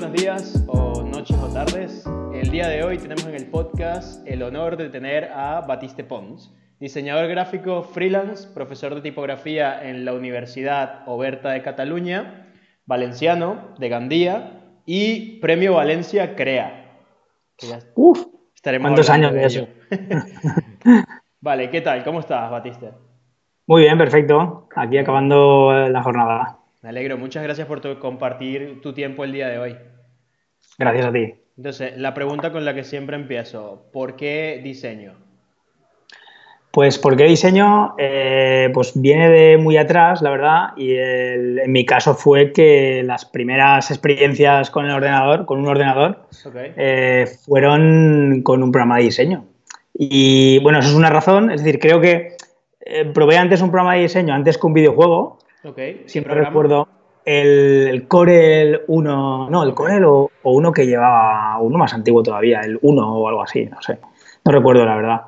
buenos días o noches o tardes. El día de hoy tenemos en el podcast el honor de tener a Batiste Pons, diseñador gráfico freelance, profesor de tipografía en la Universidad Oberta de Cataluña, valenciano de Gandía y Premio Valencia Crea. Uf, ¿cuántos años de eso? vale, ¿qué tal? ¿Cómo estás, Batiste? Muy bien, perfecto. Aquí acabando la jornada. Me alegro, muchas gracias por compartir tu tiempo el día de hoy. Gracias a ti. Entonces, la pregunta con la que siempre empiezo, ¿por qué diseño? Pues ¿por qué diseño? Eh, pues viene de muy atrás, la verdad, y en mi caso fue que las primeras experiencias con el ordenador, con un ordenador, eh, fueron con un programa de diseño. Y bueno, eso es una razón, es decir, creo que eh, probé antes un programa de diseño, antes que un videojuego, Siempre recuerdo el, Corel 1, no, el Corel o, uno que llevaba, uno más antiguo todavía, el 1 o algo así, no sé, no recuerdo la verdad.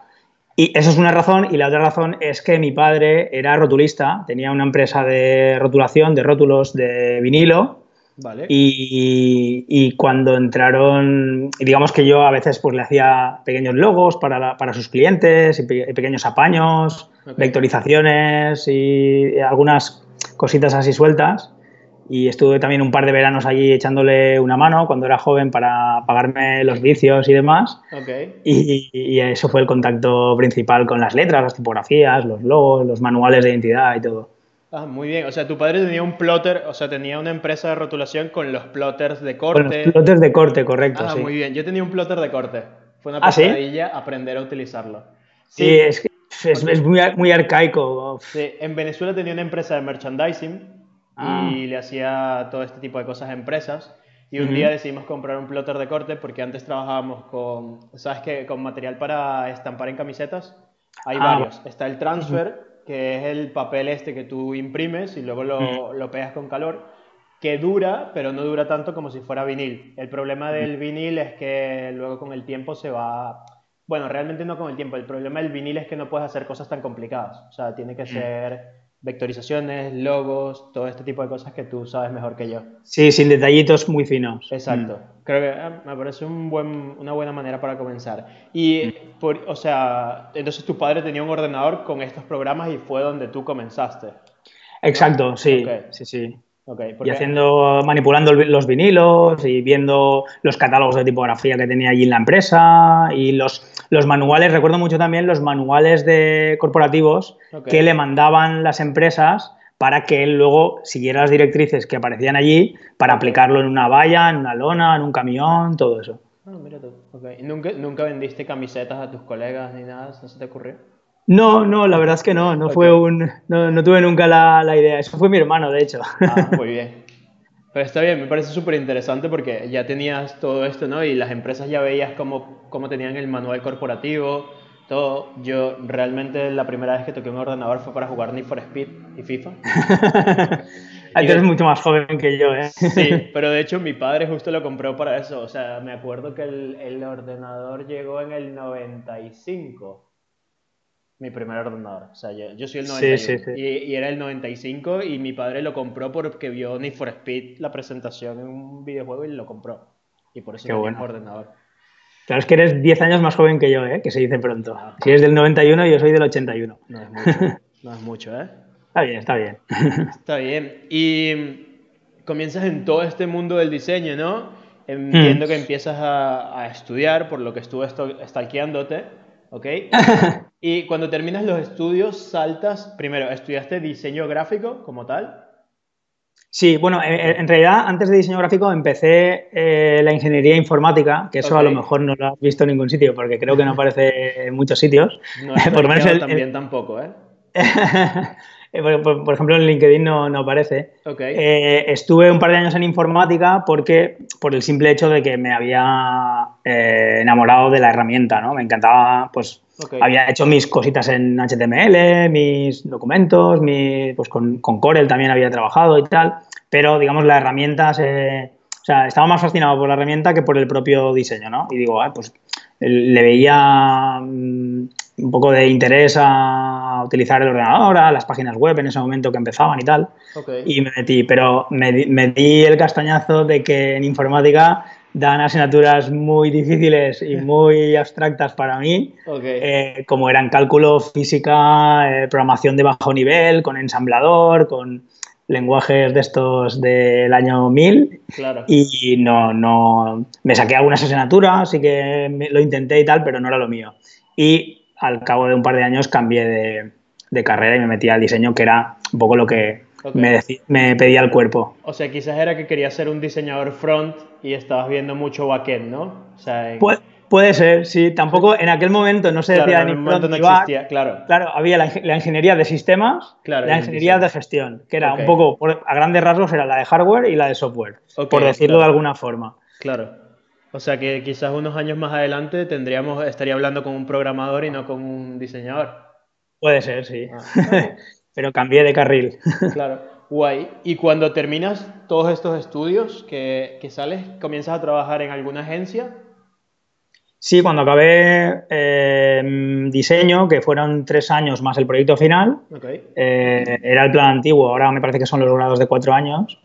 Y eso es una razón, y la otra razón es que mi padre era rotulista, tenía una empresa de rotulación, de rótulos de vinilo, Vale. Y, cuando entraron, digamos que yo a veces pues le hacía pequeños logos para, para sus clientes y, pequeños apaños, vectorizaciones y algunas cositas así sueltas. Y estuve también un par de veranos allí echándole una mano cuando era joven para pagarme los vicios y demás. Y, eso fue el contacto principal con las letras, las tipografías, los logos, los manuales de identidad y todo. Ah, muy bien. O sea, tu padre tenía un plotter, o sea, tenía una empresa de rotulación con los plotters de corte. Con los plotters de corte, correcto. Ah, muy bien. Yo tenía un plotter de corte. Fue una ¿Ah, pesadilla aprender a utilizarlo. Sí, es que es, muy, muy, arcaico. Sí, en Venezuela tenía una empresa de merchandising ah. y le hacía todo este tipo de cosas a empresas. Y un día decidimos comprar un plotter de corte porque antes trabajábamos con, ¿sabes qué? Con material para estampar en camisetas. Hay ah. varios. Está el transfer, que es el papel este que tú imprimes y luego lo, lo, pegas con calor, que dura, pero no dura tanto como si fuera vinil. El problema del vinil es que luego con el tiempo se va bueno, realmente no con el tiempo. El problema del vinil es que no puedes hacer cosas tan complicadas. O sea, tiene que mm. ser vectorizaciones, logos, todo este tipo de cosas que tú sabes mejor que yo. Sí, sin detallitos muy finos. Exacto. Mm. Creo que ah, me parece un buen, una buena manera para comenzar. Y, mm. por, o sea, entonces tu padre tenía un ordenador con estos programas y fue donde tú comenzaste. Exacto, sí. Sí, sí y haciendo, manipulando los vinilos y viendo los catálogos de tipografía que tenía allí en la empresa y los, los manuales, recuerdo mucho también los manuales de corporativos que le mandaban las empresas para que él luego siguiera las directrices que aparecían allí para aplicarlo en una valla, en una lona, en un camión, todo eso. Ah, mira tú. ¿Nunca, ¿Nunca vendiste camisetas a tus colegas ni nada? ¿No se te ocurrió? No, no, la verdad es que no, no fue un, no, tuve nunca la, idea, eso fue mi hermano, de hecho. Ah, muy bien. Pero está bien, me parece súper interesante porque ya tenías todo esto, ¿no? Y las empresas ya veías cómo, cómo tenían el manual corporativo, todo. Yo realmente la primera vez que toqué un ordenador fue para jugar Need for Speed y FIFA. Tú eres mucho más joven que yo, ¿eh? Sí, pero de hecho mi padre justo lo compró para eso. O sea, me acuerdo que el, el ordenador llegó en el 95 mi primer ordenador. O sea, yo, soy el 91 Y, era el 95 y mi padre lo compró porque vio Need for Speed la presentación en un videojuego y lo compró. Y por eso Qué bueno. ordenador. Claro, es que eres 10 años más joven que yo, ¿eh? que se dice pronto. Ah. si eres del 91, yo soy del 81. No es mucho, no es mucho ¿eh? Está bien, está bien. está bien. Y comienzas en todo este mundo del diseño, ¿no? Entiendo hmm. que empiezas a, a, estudiar, por lo que estuve stalkeándote, ¿ok? Y cuando terminas los estudios, saltas, primero, ¿estudiaste diseño gráfico como tal? Sí, bueno, en, realidad antes de diseño gráfico empecé eh, la ingeniería informática, que eso a lo mejor no lo has visto en ningún sitio, porque creo que no aparece en muchos sitios. No, por menos también tampoco, ¿eh? Eh, por, ejemplo, en LinkedIn no, aparece. Eh, estuve un par de años en informática porque, por el simple hecho de que me había eh, enamorado de la herramienta, ¿no? Me encantaba, pues, había hecho mis cositas en HTML, mis documentos, pues con, Corel también había trabajado y tal, pero, digamos, la herramienta se... O sea, estaba más fascinado por la herramienta que por el propio diseño, ¿no? Y digo, ah, pues le veía mm, un poco de interés a utilizar el ordenador, a las páginas web en ese momento que empezaban y tal. Y me metí, pero me, di el castañazo de que en informática dan asignaturas muy difíciles y muy abstractas para mí, eh, como eran cálculo, física, eh, programación de bajo nivel, con ensamblador, con lenguajes de estos del año 1000 y no, no, me saqué algunas asignaturas, así que lo intenté y tal, pero no era lo mío. Y al cabo de un par de años cambié de, carrera y me metí al diseño, que era un poco lo que me, me, pedía el cuerpo. O sea, quizás era que querías ser un diseñador front y estabas viendo mucho backend, ¿no? O sea, Puede ser, sí. Tampoco en aquel momento no se decía ni front no existía, claro. Claro, había la, ingeniería de sistemas, la ingeniería de gestión, que era un poco, a grandes rasgos, era la de hardware y la de software, por decirlo de alguna forma. Claro. O sea que quizás unos años más adelante tendríamos, estaría hablando con un programador y no con un diseñador. Puede ser, sí. Ah, Pero cambié de carril. claro. Guay. Y cuando terminas todos estos estudios que, que sales, comienzas a trabajar en alguna agencia Sí, cuando acabé eh, diseño, que fueron tres años más el proyecto final, eh, era el plan antiguo, ahora me parece que son los grados de cuatro años.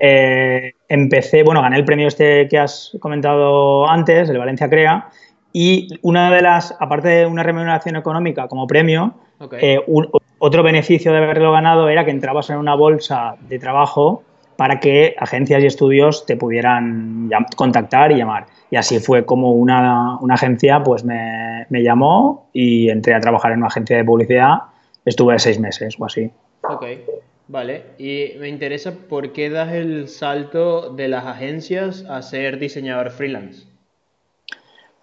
Eh, empecé, bueno, gané el premio este que has comentado antes, el Valencia Crea, y una de las, aparte de una remuneración económica como premio, otro beneficio de haberlo ganado era que entrabas en una bolsa de trabajo para que agencias y estudios te pudieran contactar y llamar. Y así fue como una, agencia pues me, llamó y entré a trabajar en una agencia de publicidad. Estuve seis meses o así. Ok, vale. Y me interesa por qué das el salto de las agencias a ser diseñador freelance.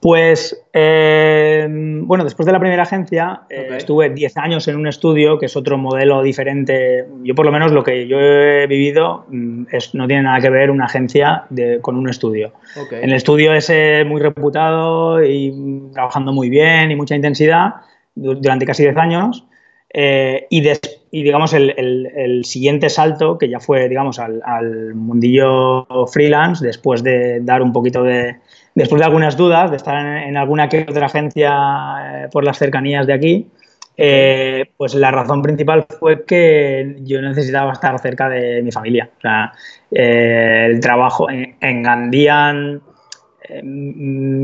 Pues, eh, bueno, después de la primera agencia eh, estuve 10 años en un estudio, que es otro modelo diferente. Yo por lo menos lo que yo he vivido mm, es, no tiene nada que ver una agencia con un estudio. En el estudio ese muy reputado y trabajando muy bien y mucha intensidad durante casi 10 años. Eh, y, digamos el, siguiente salto, que ya fue digamos al, al mundillo freelance, después de dar un poquito de después de algunas dudas, de estar en, alguna que otra agencia eh, por las cercanías de aquí, eh, pues la razón principal fue que yo necesitaba estar cerca de mi familia. O sea, eh, el trabajo en, en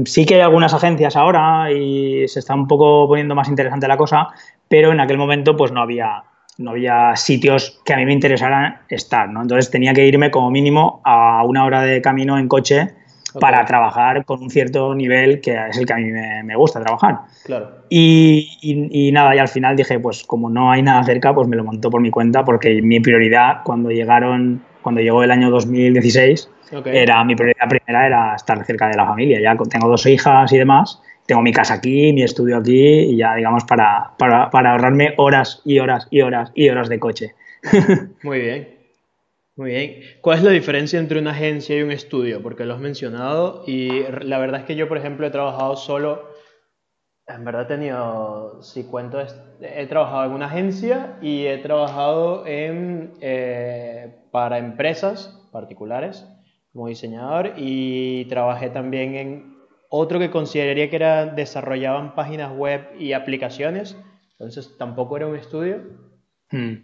sí que hay algunas agencias ahora y se está un poco poniendo más interesante la cosa, pero en aquel momento pues no había, no había sitios que a mí me interesaran estar, ¿no? Entonces tenía que irme como mínimo a una hora de camino en coche para trabajar con un cierto nivel que es el que a mí me, gusta trabajar. Claro. Y, nada, y al final dije, pues como no hay nada cerca, pues me lo montó por mi cuenta porque mi prioridad cuando llegaron, cuando llegó el año 2016, era mi prioridad primera era estar cerca de la familia. Ya tengo dos hijas y demás, tengo mi casa aquí, mi estudio aquí y ya digamos para, para, para ahorrarme horas y horas y horas y horas de coche. Muy bien. Muy bien. ¿Cuál es la diferencia entre una agencia y un estudio? Porque lo has mencionado y la verdad es que yo, por ejemplo, he trabajado solo, en verdad he tenido, si cuento, he trabajado en una agencia y he trabajado en, eh, para empresas particulares como diseñador y trabajé también en otro que consideraría que era desarrollaban páginas web y aplicaciones, entonces tampoco era un estudio. Hmm.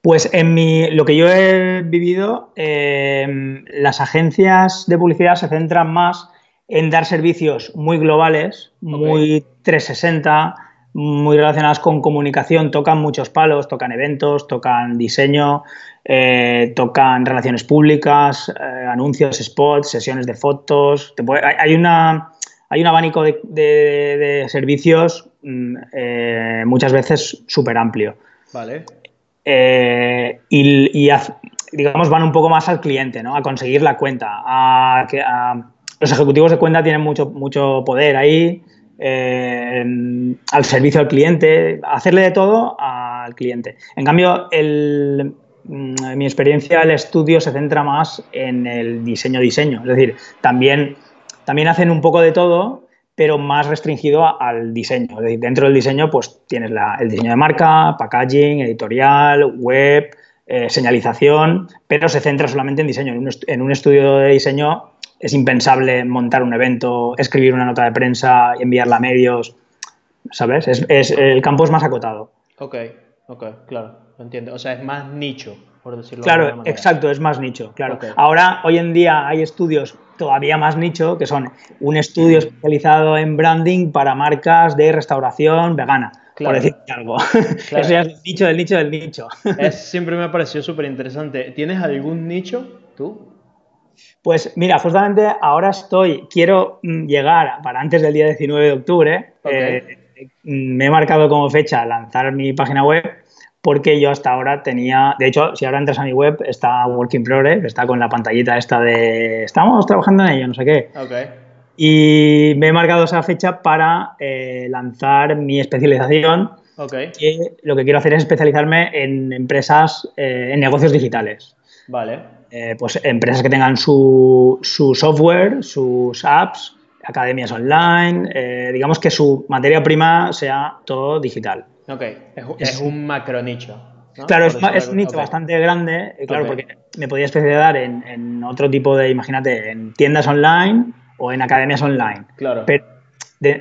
Pues en mi, lo que yo he vivido, eh, las agencias de publicidad se centran más en dar servicios muy globales, muy 360, muy relacionadas con comunicación, tocan muchos palos, tocan eventos, tocan diseño, eh, tocan relaciones públicas, eh, anuncios, spots, sesiones de fotos. hay, una, hay un abanico de, servicios mm, muchas veces súper amplio. Vale. Eh, y, digamos van un poco más al cliente, ¿no? a conseguir la cuenta. A, los ejecutivos de cuenta tienen mucho, mucho poder ahí, eh, al servicio al cliente, hacerle de todo al cliente. En cambio, el, mm, mi experiencia, el estudio se centra más en el diseño-diseño, es decir, también, también hacen un poco de todo, pero más restringido al diseño. dentro del diseño, pues tienes el diseño de marca, packaging, editorial, web, eh, señalización, pero se centra solamente en diseño. En un, estudio de diseño es impensable montar un evento, escribir una nota de prensa, enviarla a medios. ¿sabes? Es, el campo es más acotado. Ok, ok, claro, entiendo. O sea, es más nicho, por decirlo Claro, de alguna manera. exacto, es más nicho, claro. Ahora, hoy en día hay estudios todavía más nicho, que son un estudio especializado en branding para marcas de restauración vegana. Por decir algo. Eso ya es el nicho del nicho del nicho. Es, siempre me ha parecido súper interesante. ¿Tienes algún nicho tú? Pues mira, justamente ahora estoy, quiero mm, llegar para antes del día 19 de octubre. Eh, me he marcado como fecha lanzar mi página web porque yo hasta ahora tenía, de hecho, si ahora entras a mi web, está Working Progress, está con la pantallita esta de estamos trabajando en ello, no sé qué. Y me he marcado esa fecha para eh, lanzar mi especialización. Que lo que quiero hacer es especializarme en empresas, eh, en negocios digitales. Vale. Eh, pues empresas que tengan su, su, software, sus apps, academias online, digamos que su materia prima sea todo digital. Ok, es, un macro nicho. Claro, es, un nicho bastante grande, eh, claro, porque me podía especializar en, otro tipo de, imagínate, en tiendas online o en academias online. Claro. Pero,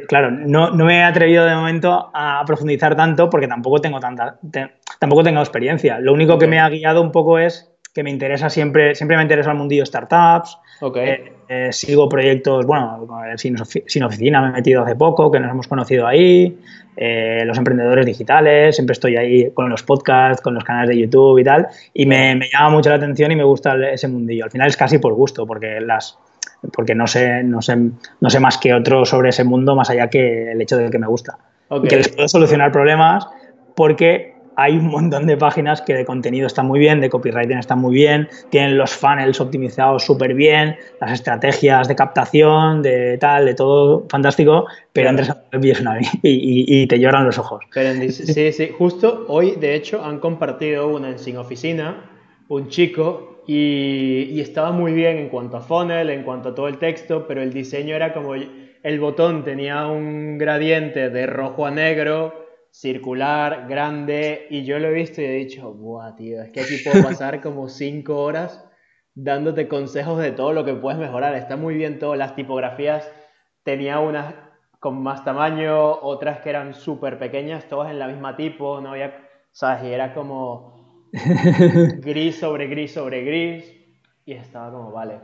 claro, no, me he atrevido de momento a profundizar tanto porque tampoco tengo tanta, tampoco tengo experiencia. Lo único que me ha guiado un poco es que me interesa siempre, siempre me interesa el mundillo startups. Eh, eh, sigo proyectos, bueno, sin, sin, oficina me he metido hace poco, que nos hemos conocido ahí. Eh, los emprendedores digitales, siempre estoy ahí con los podcasts, con los canales de YouTube y tal. Y me, me llama mucho la atención y me gusta ese mundillo. Al final es casi por gusto, porque las porque no sé, no sé, no sé más que otro sobre ese mundo, más allá que el hecho de que me gusta. Y que les puedo solucionar problemas porque hay un montón de páginas que de contenido están muy bien, de copywriting están muy bien, tienen los funnels optimizados súper bien, las estrategias de captación, de tal, de todo fantástico, pero entras a y, y, te lloran los ojos. sí, sí, justo hoy de hecho han compartido una en Sin Oficina, un chico, y, y estaba muy bien en cuanto a funnel, en cuanto a todo el texto, pero el diseño era como el botón tenía un gradiente de rojo a negro, circular, grande, y yo lo he visto y he dicho, buah, tío, es que aquí puedo pasar como cinco horas dándote consejos de todo lo que puedes mejorar. Está muy bien todo, las tipografías, tenía unas con más tamaño, otras que eran súper pequeñas, todas en la misma tipo, no había, ¿sabes? Y era como gris sobre gris sobre gris, y estaba como, vale.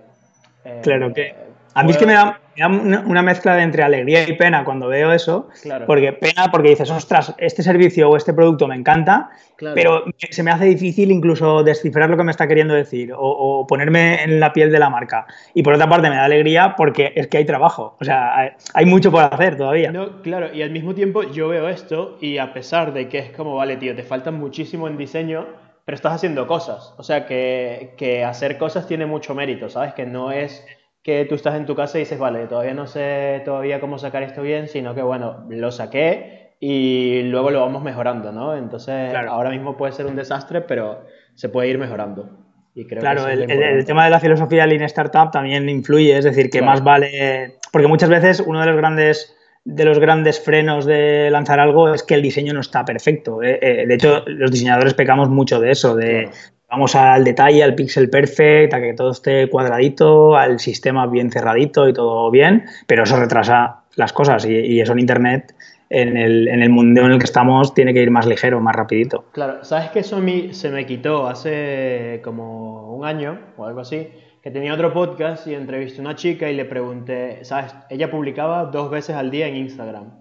claro que a mí es que me da, una mezcla de entre alegría y pena cuando veo eso, porque pena porque dices, ostras, este servicio o este producto me encanta, pero se me hace difícil incluso descifrar lo que me está queriendo decir o, ponerme en la piel de la marca. Y por otra parte me da alegría porque es que hay trabajo, o sea, hay, mucho por hacer todavía. No, claro, y al mismo tiempo yo veo esto y a pesar de que es como, vale, tío, te falta muchísimo en diseño, pero estás haciendo cosas, o sea, que, que hacer cosas tiene mucho mérito, ¿sabes? Que no es que tú estás en tu casa y dices, vale, todavía no sé todavía cómo sacar esto bien, sino que bueno, lo saqué y luego lo vamos mejorando, ¿no? Entonces, ahora mismo puede ser un desastre, pero se puede ir mejorando. Y creo claro, el, tema de la filosofía Lean Startup también influye, es decir, que más vale, porque muchas veces uno de los grandes de los grandes frenos de lanzar algo es que el diseño no está perfecto. Eh, eh, de hecho, los diseñadores pecamos mucho de eso, de, Vamos al detalle, al pixel perfect, a que todo esté cuadradito, al sistema bien cerradito y todo bien, pero eso retrasa las cosas y, eso en Internet, en el, en el, mundo en el que estamos, tiene que ir más ligero, más rapidito. Claro, ¿sabes que eso se me quitó hace como un año o algo así? Que tenía otro podcast y entrevisté a una chica y le pregunté, ¿sabes? Ella publicaba dos veces al día en Instagram.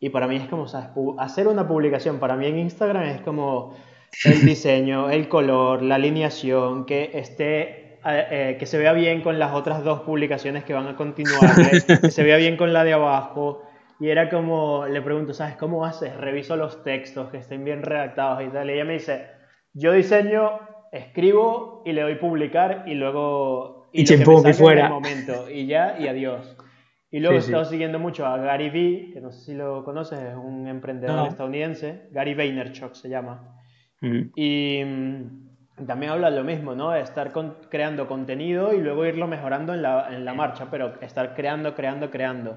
Y para mí es como, ¿sabes? Hacer una publicación para mí en Instagram es como el diseño, el color, la alineación, que esté eh, eh, que se vea bien con las otras dos publicaciones que van a continuar, que se vea bien con la de abajo. Y era como, le pregunto, ¿sabes cómo haces? Reviso los textos, que estén bien redactados y tal. Y ella me dice, yo diseño, escribo y le doy publicar y luego... Y, y fuera. momento. Y ya, y adiós. Y luego he estado siguiendo mucho a Gary Vee, que no sé si lo conoces, es un emprendedor estadounidense. Gary Vaynerchuk se llama. Y mm, también habla lo mismo, ¿no? Estar creando contenido y luego irlo mejorando en la, en la marcha, pero estar creando, creando, creando.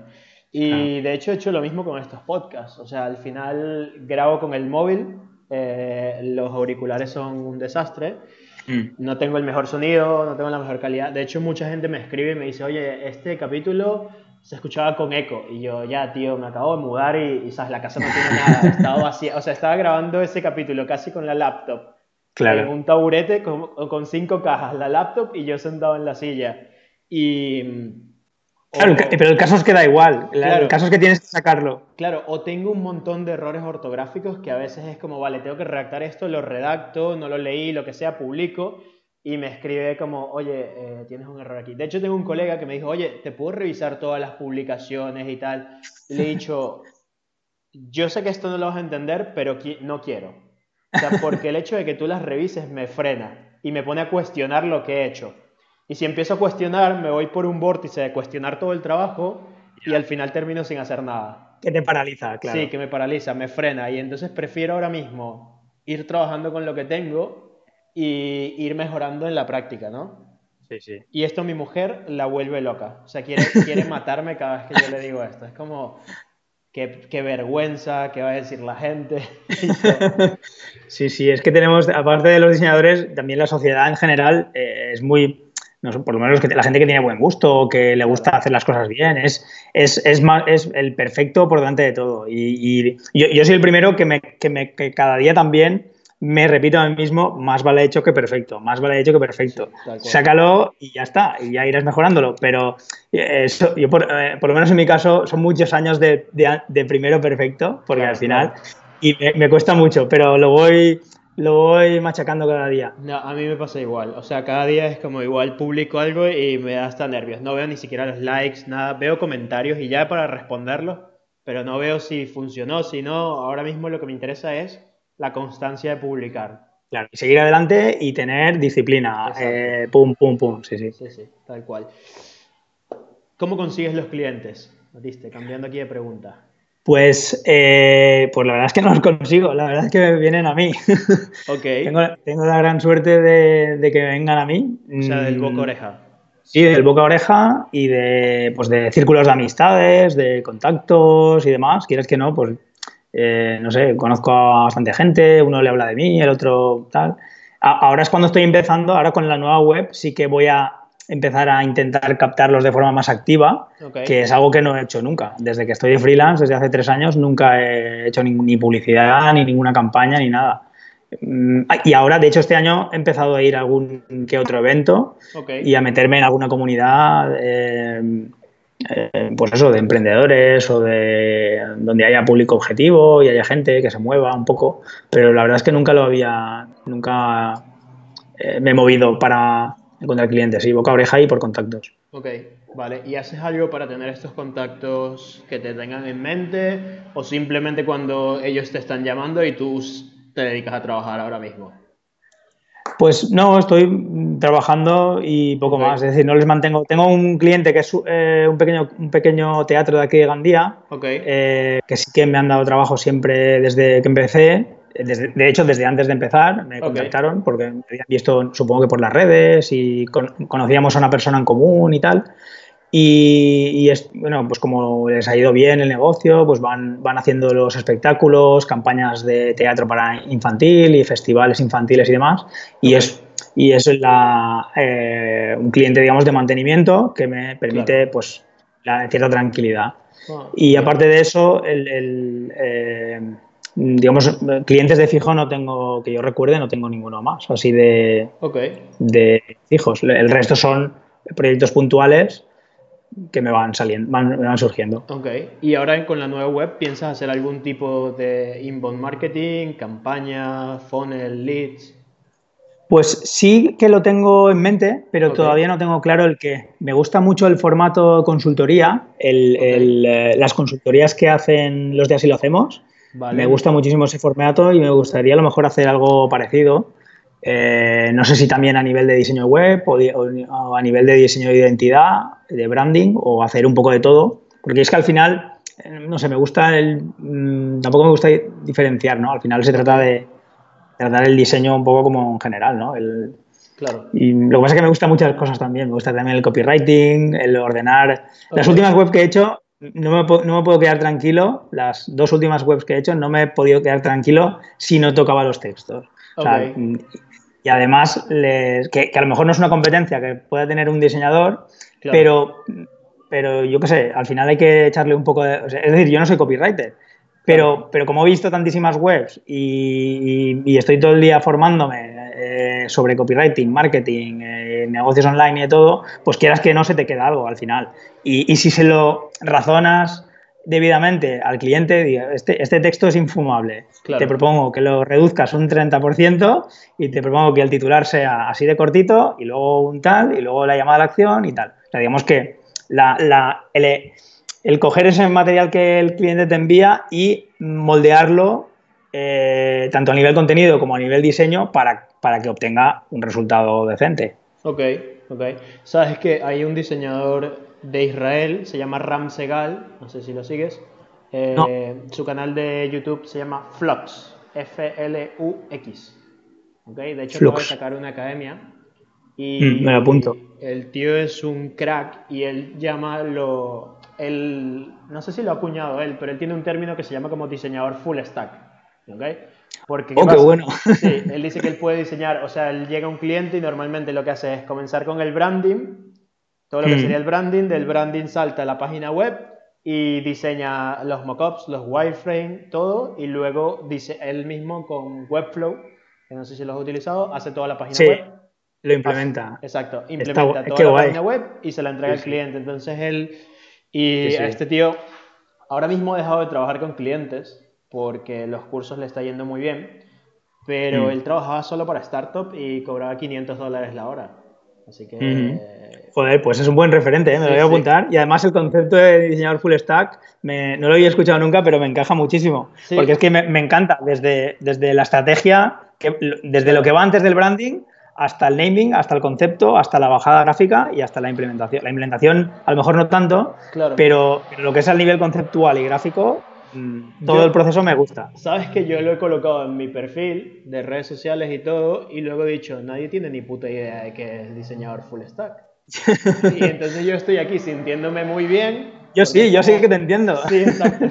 Y de hecho he hecho lo mismo con estos podcasts. O sea, al final grabo con el móvil, eh, los auriculares son un desastre. Mm. No tengo el mejor sonido, no tengo la mejor calidad. De hecho, mucha gente me escribe y me dice, oye, este capítulo se escuchaba con eco. Y yo, ya, tío, me acabo de mudar y, ¿sabes? La casa no tiene nada, estaba vacía. O sea, estaba grabando ese capítulo casi con la laptop. Claro. En un taburete con, con cinco cajas, la laptop y yo sentado en la silla. Y Claro, pero el caso es que da igual. el caso es que tienes que sacarlo. Claro, o tengo un montón de errores ortográficos que a veces es como, vale, tengo que redactar esto, lo redacto, no lo leí, lo que sea, publico y me escribe como, oye, eh, tienes un error aquí. De hecho, tengo un colega que me dijo, oye, ¿te puedo revisar todas las publicaciones y tal? le he dicho, yo sé que esto no lo vas a entender, pero no quiero. O sea, porque el hecho de que tú las revises me frena y me pone a cuestionar lo que he hecho. Y si empiezo a cuestionar, me voy por un vórtice de cuestionar todo el trabajo y al final termino sin hacer nada. Que te paraliza, claro. Sí, que me paraliza, me frena. Y entonces prefiero ahora mismo ir trabajando con lo que tengo y ir mejorando en la práctica, ¿no? Sí, sí. Y esto mi mujer la vuelve loca. O sea, quiere, quiere matarme cada vez que yo le digo esto. Es como, qué, qué vergüenza, qué va a decir la gente. sí, sí, es que tenemos, aparte de los diseñadores, también la sociedad en general eh, es muy no, por lo menos que la gente que tiene buen gusto, que le gusta hacer las cosas bien, es, es, es, más, es el perfecto por delante de todo. Y, yo, soy el primero que, me, que, me, que cada día también me repito a mí mismo, más vale hecho que perfecto, más vale hecho que perfecto. Sácalo y ya está, y ya irás mejorándolo. Pero eh, eso, yo por, eh, por, lo menos en mi caso son muchos años de, de, primero perfecto, porque al final, y me, me, cuesta mucho, pero lo voy, lo voy machacando cada día. No, a mí me pasa igual. O sea, cada día es como igual publico algo y me da hasta nervios. No veo ni siquiera los likes, nada. Veo comentarios y ya para responderlos, pero no veo si funcionó, si no. Ahora mismo lo que me interesa es la constancia de publicar. Claro, y seguir adelante y tener disciplina. Eh, pum, pum, pum. Sí, sí. Sí, sí, tal cual. ¿Cómo consigues los clientes? Matiste, cambiando aquí de pregunta. Pues, eh, pues la verdad es que no los consigo, la verdad es que vienen a mí. Ok. tengo, la gran suerte de, que vengan a mí. O sea, del boca mm, oreja. Sí, del boca oreja y de, pues de círculos de amistades, de contactos y demás. Quieres que no, pues eh, no sé, conozco a bastante gente, uno le habla de mí, el otro tal. ahora es cuando estoy empezando, ahora con la nueva web sí que voy a empezar a intentar captarlos de forma más activa, que es algo que no he hecho nunca. Desde que estoy de freelance, desde hace tres años, nunca he hecho ni, publicidad, ni ninguna campaña, ni nada. Mm, y ahora, de hecho, este año he empezado a ir a algún que otro evento y a meterme en alguna comunidad, eh, eh, pues eso, de emprendedores o de donde haya público objetivo y haya gente que se mueva un poco. Pero la verdad es que nunca lo había, nunca eh, me he movido para, encontrar clientes, sí, boca a oreja y por contactos. Ok, vale. ¿Y haces algo para tener estos contactos que te tengan en mente o simplemente cuando ellos te están llamando y tú te dedicas a trabajar ahora mismo? Pues no, estoy trabajando y poco más. Es decir, no les mantengo. Tengo un cliente que es eh, un, pequeño, un pequeño teatro de aquí de Gandía, eh, que sí que me han dado trabajo siempre desde que empecé de hecho, desde antes de empezar me contactaron porque me habían visto, supongo que por las redes y conocíamos a una persona en común y tal. Y, es, bueno, pues como les ha ido bien el negocio, pues van, van haciendo los espectáculos, campañas de teatro para infantil y festivales infantiles y demás. Y es y es la, eh, un cliente, digamos, de mantenimiento que me permite, pues, la cierta tranquilidad. Ah, y aparte de eso, el, el eh, digamos, clientes de fijo no tengo, que yo recuerde, no tengo ninguno más, así de, de fijos. El resto son proyectos puntuales que me van saliendo, van, me van surgiendo. Ok, y ahora con la nueva web, ¿piensas hacer algún tipo de inbound marketing, campaña, funnel, leads? Pues sí que lo tengo en mente, pero todavía no tengo claro el qué. Me gusta mucho el formato consultoría, eh, las consultorías que hacen los días y lo hacemos. Me gusta muchísimo ese formato y me gustaría a lo mejor hacer algo parecido. Eh, no sé si también a nivel de diseño web o, a nivel de diseño de identidad, de branding o hacer un poco de todo. Porque es que al final, eh, no sé, me gusta el. Mm, tampoco me gusta diferenciar, ¿no? Al final se trata de tratar el diseño un poco como en general, ¿no? El, claro. Y lo que pasa es que me gustan muchas cosas también. Me gusta también el copywriting, el ordenar. Las últimas webs que he hecho no me, no me, puedo quedar tranquilo, las dos últimas webs que he hecho, no me he podido quedar tranquilo si no tocaba los textos. y además, les, que, a lo mejor no es una competencia que pueda tener un diseñador, pero pero yo qué sé, al final hay que echarle un poco de... es decir, yo no soy copywriter, pero, pero como he visto tantísimas webs y, estoy todo el día formándome eh, sobre copywriting, marketing, eh, negocios online y de todo, pues quieras que no se te queda algo al final. Y, si se lo razonas debidamente al cliente, este, este texto es infumable. Te propongo que lo reduzcas un 30% y te propongo que el titular sea así de cortito y luego un tal y luego la llamada a la acción y tal. O sea, digamos que la, la, el coger ese material que el cliente te envía y moldearlo eh, tanto a nivel contenido como a nivel diseño para, para que obtenga un resultado decente. Ok, ok. Sabes que hay un diseñador de Israel, se llama Ram Segal, no sé si lo sigues. Eh, su canal de YouTube se llama Flux, F-L-U-X. Okay, de hecho, acabo de sacar una academia. Y mm, me apunto. El tío es un crack y él llama lo, él, no sé si lo ha acuñado él, pero él tiene un término que se llama como diseñador full stack. ¿ok? Porque, oh, qué bueno. Sí, él dice que él puede diseñar, o sea, él llega a un cliente y normalmente lo que hace es comenzar con el branding, todo lo que hmm. sería el branding, del branding salta a la página web y diseña los mockups, los wireframe, todo, y luego dice él mismo con Webflow, que no sé si lo has utilizado, hace toda la página sí, web. Lo implementa. exacto, implementa toda la página web y se la entrega al cliente. Entonces él y a este tío ahora mismo ha dejado de trabajar con clientes porque los cursos le está yendo muy bien, pero mm. él trabajaba solo para startup y cobraba 500 dólares la hora. Así que... Joder, pues es un buen referente, ¿eh? me lo voy a apuntar. Y además el concepto de diseñador full stack no lo había escuchado nunca, pero me encaja muchísimo. Porque es que me, me, encanta desde, desde la estrategia, que, desde lo que va antes del branding hasta el naming, hasta el concepto, hasta la bajada gráfica y hasta la implementación. La implementación a lo mejor no tanto, pero, lo que es el nivel conceptual y gráfico, mm, todo el proceso me gusta. Sabes que yo lo he colocado en mi perfil de redes sociales y todo, y luego he dicho, nadie tiene ni puta idea de que es diseñador full stack. y entonces yo estoy aquí sintiéndome muy bien. Yo sí, yo sí que te entiendo. Sí, exacto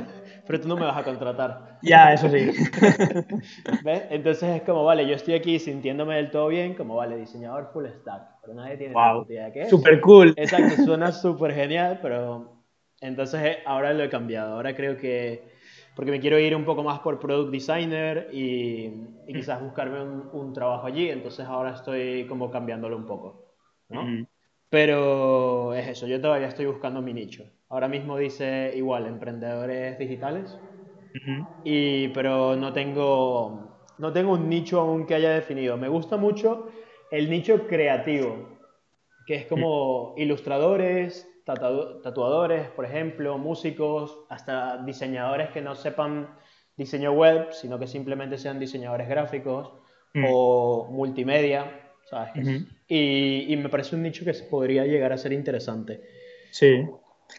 pero tú no me vas a contratar. Ya, eso sí. ¿Ves? Entonces es como, vale, yo estoy aquí sintiéndome del todo bien, como, vale, diseñador full stack, pero nadie tiene wow. idea de qué es. Súper cool. Exacto, suena súper genial, pero entonces eh, ahora lo he cambiado. Ahora creo que, porque me quiero ir un poco más por product designer y, quizás buscarme un, trabajo allí, entonces ahora estoy como cambiándolo un poco, ¿no? Pero es eso, yo todavía estoy buscando mi nicho. Ahora mismo dice igual, emprendedores digitales, y, pero no tengo, no tengo un nicho aún que haya definido. Me gusta mucho el nicho creativo, que es como ilustradores, tatuadores, por ejemplo, músicos, hasta diseñadores que no sepan diseño web, sino que simplemente sean diseñadores gráficos o multimedia, ¿sabes? y, y, me parece un nicho que podría llegar a ser interesante. Sí,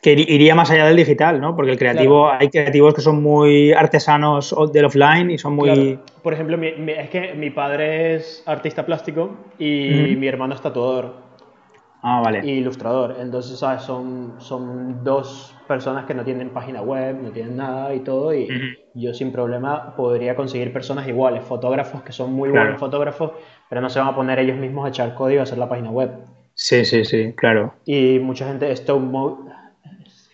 que iría más allá del digital, ¿no? Porque el creativo, hay creativos que son muy artesanos del offline y son muy... Por ejemplo, es que mi padre es artista plástico y mi hermano es tatuador. Ah, vale. Y ilustrador. Entonces, ¿sabes? Son, son dos personas que no tienen página web, no tienen nada y todo. Y yo sin problema podría conseguir personas iguales, fotógrafos que son muy buenos fotógrafos, pero no se van a poner ellos mismos a echar código a hacer la página web. Sí, sí, sí, claro. Y mucha gente, stop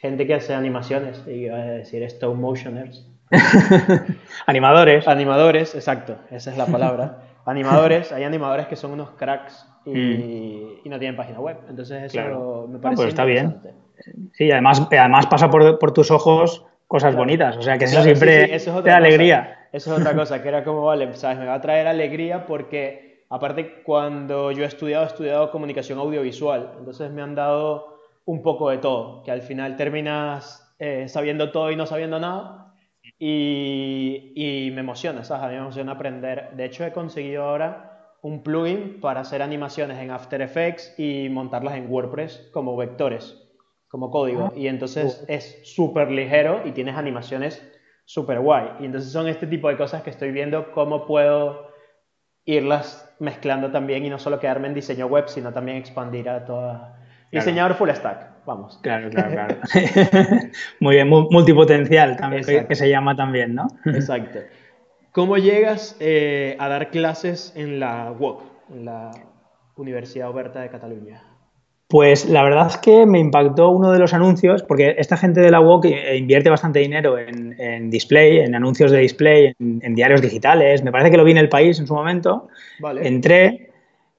gente que hace animaciones, y iba a decir stop motioners. animadores. Animadores, exacto, esa es la palabra. animadores, hay animadores que son unos cracks y, mm. no tienen página web. Entonces eso me parece. pues está bien. Sí, además, además pasa por, por tus ojos cosas bonitas, o sea que eso siempre eso te da alegría. Eso es otra cosa, que era como, vale, sabes, me va a traer alegría porque aparte cuando yo he estudiado, he estudiado comunicación audiovisual, entonces me han dado un poco de todo, que al final terminas eh, sabiendo todo y no sabiendo nada. Y, y, me emociona, ¿sabes? A mí me emociona aprender. De hecho, he conseguido ahora un plugin para hacer animaciones en After Effects y montarlas en WordPress como vectores, como código. Ah. Y entonces es súper ligero y tienes animaciones súper guay. Y entonces son este tipo de cosas que estoy viendo cómo puedo irlas mezclando también y no solo quedarme en diseño web, sino también expandir a toda Diseñador full stack, vamos. Claro, claro, claro. Muy bien, multipotencial también, que, se llama también, ¿no? Exacto. ¿Cómo llegas eh, a dar clases en la UOC, en la Universidad Oberta de Cataluña? Pues la verdad es que me impactó uno de los anuncios, porque esta gente de la WOC eh, invierte bastante dinero en, display, en anuncios de display, en, diarios digitales. Me parece que lo vi en el país en su momento. Entré.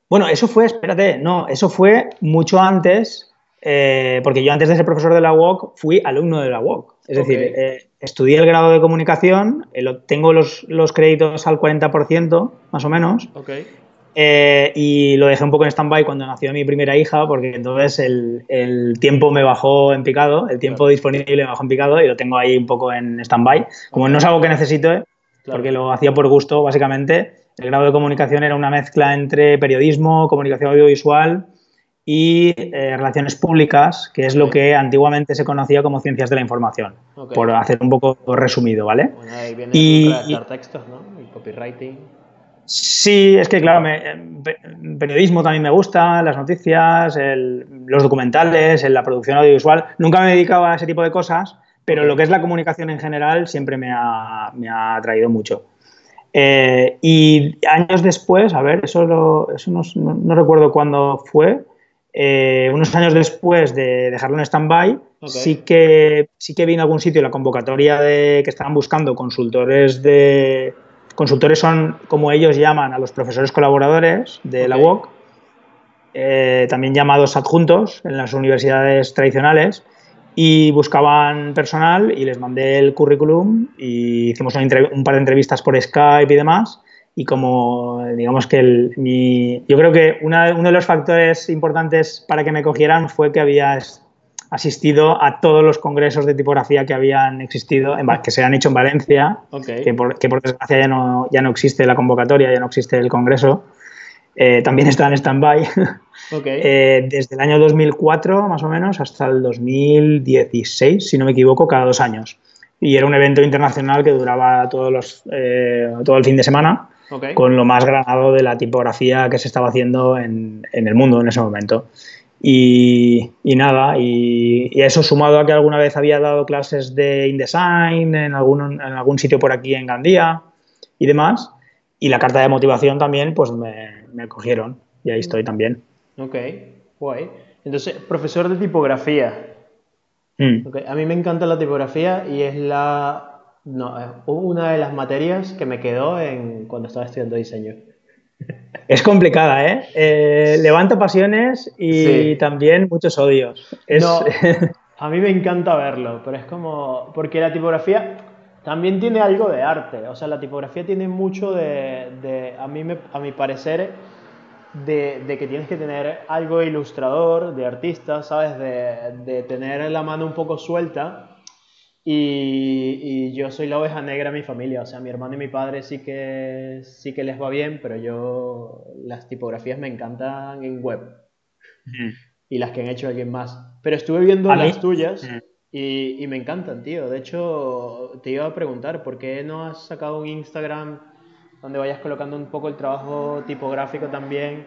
Bueno, eso fue, espérate, no, eso fue mucho antes, eh, porque yo antes de ser profesor de la WOC fui alumno de la WOC. Es decir, eh, estudié el grado de comunicación, tengo los, los, créditos al 40%, más o menos. Okay. Eh, y lo dejé un poco en stand-by cuando nació mi primera hija, porque entonces el, tiempo me bajó en picado, el tiempo disponible me bajó en picado y lo tengo ahí un poco en stand-by. Como no es algo que necesito, porque lo hacía por gusto, básicamente, el grado de comunicación era una mezcla entre periodismo, comunicación audiovisual y eh, relaciones públicas, que es lo que antiguamente se conocía como ciencias de la información, por hacer un poco resumido, ¿vale? Bueno, ahí viene y, textos, ¿no? El copywriting. Sí, es que claro, me, periodismo también me gusta, las noticias, los documentales, la producción audiovisual. Nunca me he dedicado a ese tipo de cosas, pero lo que es la comunicación en general siempre me ha, me ha atraído mucho. Eh, y años después, a ver, eso, eso no, recuerdo cuándo fue, eh, unos años después de dejarlo en stand-by, sí, que, sí que vi en algún sitio la convocatoria de que estaban buscando consultores de Consultores son, como ellos llaman, a los profesores colaboradores de la UOC, eh, también llamados adjuntos en las universidades tradicionales, y buscaban personal y les mandé el currículum y hicimos un par de entrevistas por Skype y demás. Y como digamos que el, yo creo que uno de los factores importantes para que me cogieran fue que había asistido a todos los congresos de tipografía que habían existido, que se han hecho en Valencia, que, por, desgracia ya no, ya no existe la convocatoria, ya no existe el congreso. Eh, también está en stand-by. Eh, desde el año 2004, más o menos, hasta el 2016, si no me equivoco, cada dos años. Y era un evento internacional que duraba todos los, eh, todo el fin de semana, con lo más granado de la tipografía que se estaba haciendo en, en el mundo en ese momento. Y, nada, y, eso sumado a que alguna vez había dado clases de InDesign en algún, en algún sitio por aquí en Gandía y demás, y la carta de motivación también, pues me, me cogieron y ahí estoy también. Ok, guay. Entonces, profesor de tipografía. Mm. A mí me encanta la tipografía y es la no, una de las materias que me quedó en, cuando estaba estudiando diseño. Es complicada, ¿eh? eh levanta pasiones y también muchos odios. a mí me encanta verlo, pero es como. Porque la tipografía también tiene algo de arte. O sea, la tipografía tiene mucho de. a, mí a mi parecer, de, de, que tienes que tener algo de ilustrador, de artista, ¿sabes? De, de tener la mano un poco suelta y, yo soy la oveja negra de mi familia, o sea, mi hermano y mi padre sí que, sí que les va bien, pero yo las tipografías me encantan en web y las que han hecho alguien más. Pero estuve viendo las tuyas y, y, me encantan, tío. De hecho, te iba a preguntar, ¿por qué no has sacado un Instagram donde vayas colocando un poco el trabajo tipográfico también?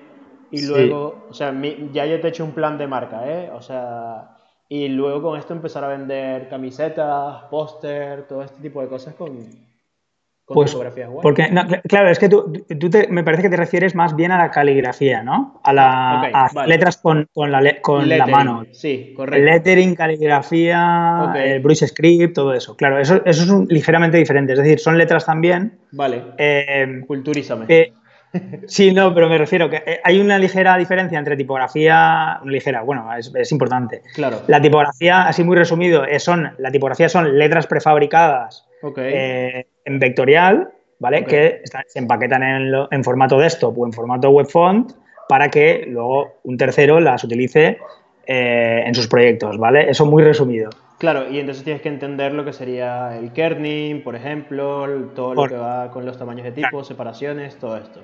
Y luego, o sea, ya yo te he hecho un plan de marca, ¿eh? O sea, y luego con esto empezar a web. camisetas, póster, todo este tipo de cosas con, con pues, Porque, claro, es que tú, tú me parece que te refieres más bien a la caligrafía, ¿no? A, las letras con, con, la, con la, mano. Sí, correcto. Lettering, caligrafía, el brush script, todo eso. Claro, eso, eso es ligeramente diferente. Es decir, son letras también. Vale. Eh, Culturízame. Sí, no, pero me refiero que eh, hay una ligera diferencia entre tipografía, una ligera, bueno, es, importante. Claro. La tipografía, así muy resumido, son, la tipografía son letras prefabricadas eh, en vectorial, ¿vale? Que se empaquetan en, formato desktop o en formato web font para que luego un tercero las utilice eh, en sus proyectos, ¿vale? Eso muy resumido. Claro, y entonces tienes que entender lo que sería el kerning, por ejemplo, todo lo que va con los tamaños de tipo, separaciones, todo esto.